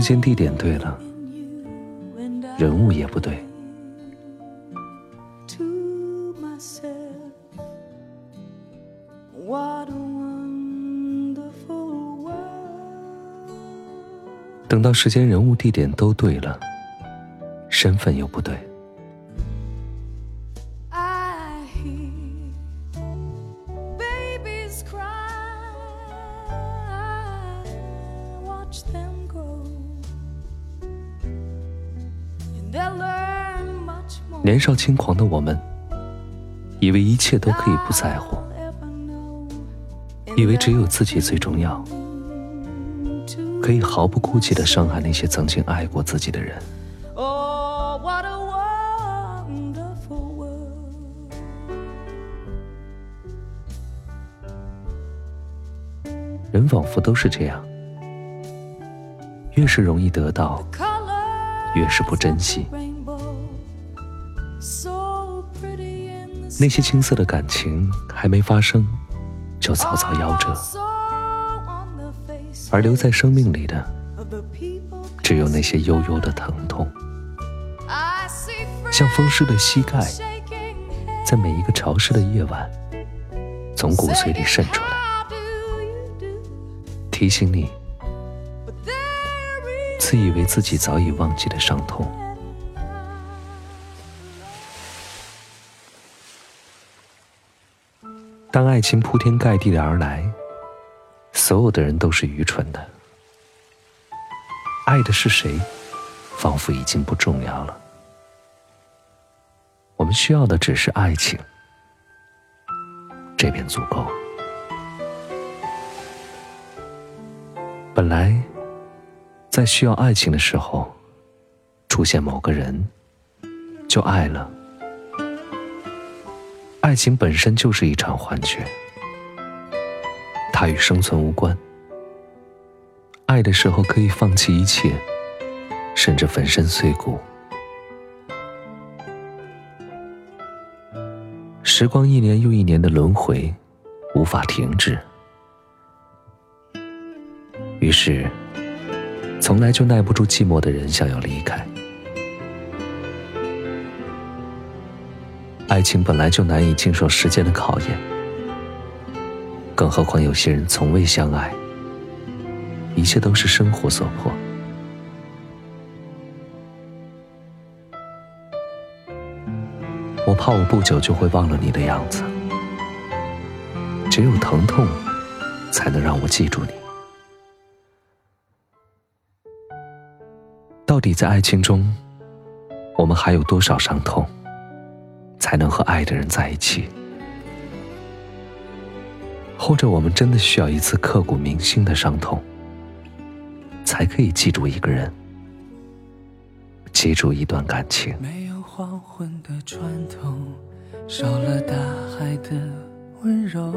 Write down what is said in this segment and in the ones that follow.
时间地点对了，人物也不对。等到时间、人物、地点都对了，身份又不对。年少轻狂的我们，以为一切都可以不在乎，以为只有自己最重要，可以毫不顾忌的伤害那些曾经爱过自己的人。人仿佛都是这样，越是容易得到，越是不珍惜。那些青涩的感情还没发生，就早早夭折，而留在生命里的，只有那些悠悠的疼痛，像风湿的膝盖，在每一个潮湿的夜晚，从骨髓里渗出来，提醒你，自以为自己早已忘记的伤痛。当爱情铺天盖地的而来，所有的人都是愚蠢的。爱的是谁，仿佛已经不重要了。我们需要的只是爱情，这便足够。本来，在需要爱情的时候，出现某个人，就爱了。爱情本身就是一场幻觉，它与生存无关。爱的时候可以放弃一切，甚至粉身碎骨。时光一年又一年的轮回，无法停止。于是，从来就耐不住寂寞的人想要离开。爱情本来就难以经受时间的考验，更何况有些人从未相爱，一切都是生活所迫。我怕我不久就会忘了你的样子，只有疼痛，才能让我记住你。到底在爱情中，我们还有多少伤痛？才能和爱的人在一起，或者我们真的需要一次刻骨铭心的伤痛，才可以记住一个人，记住一段感情。没有黄昏的传统，少了大海的温柔，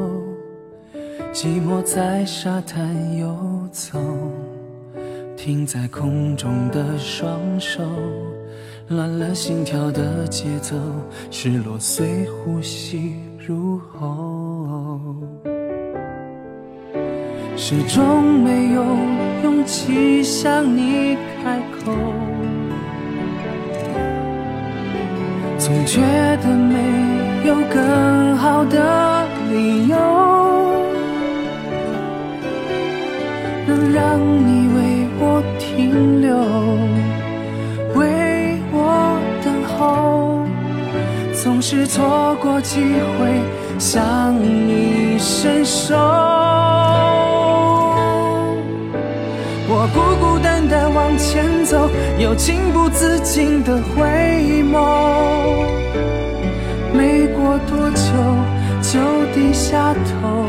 寂寞在沙滩游走，停在空中的双手。乱了心跳的节奏，失落随呼吸入喉，始终没有勇气向你开口，总觉得总是错过机会向你伸手，我孤孤单单往前走，又情不自禁的回眸。没过多久。就低下头，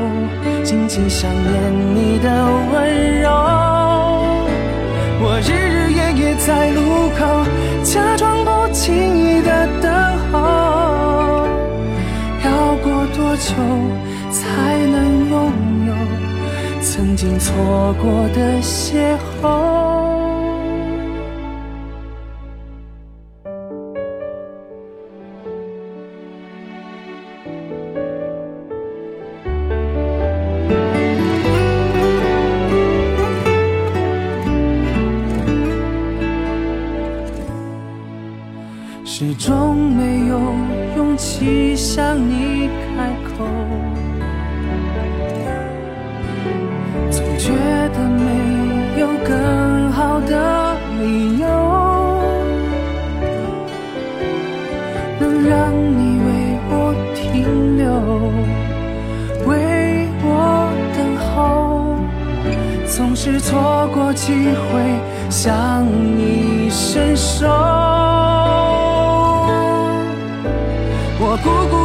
紧紧想念你的温柔。我日日夜夜在路口，假装不经意久才能拥有曾经错过的邂逅？始终没有勇气向你觉得没有更好的理由，能让你为我停留，为我等候，总是错过机会向你伸手。我孤孤，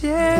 邂。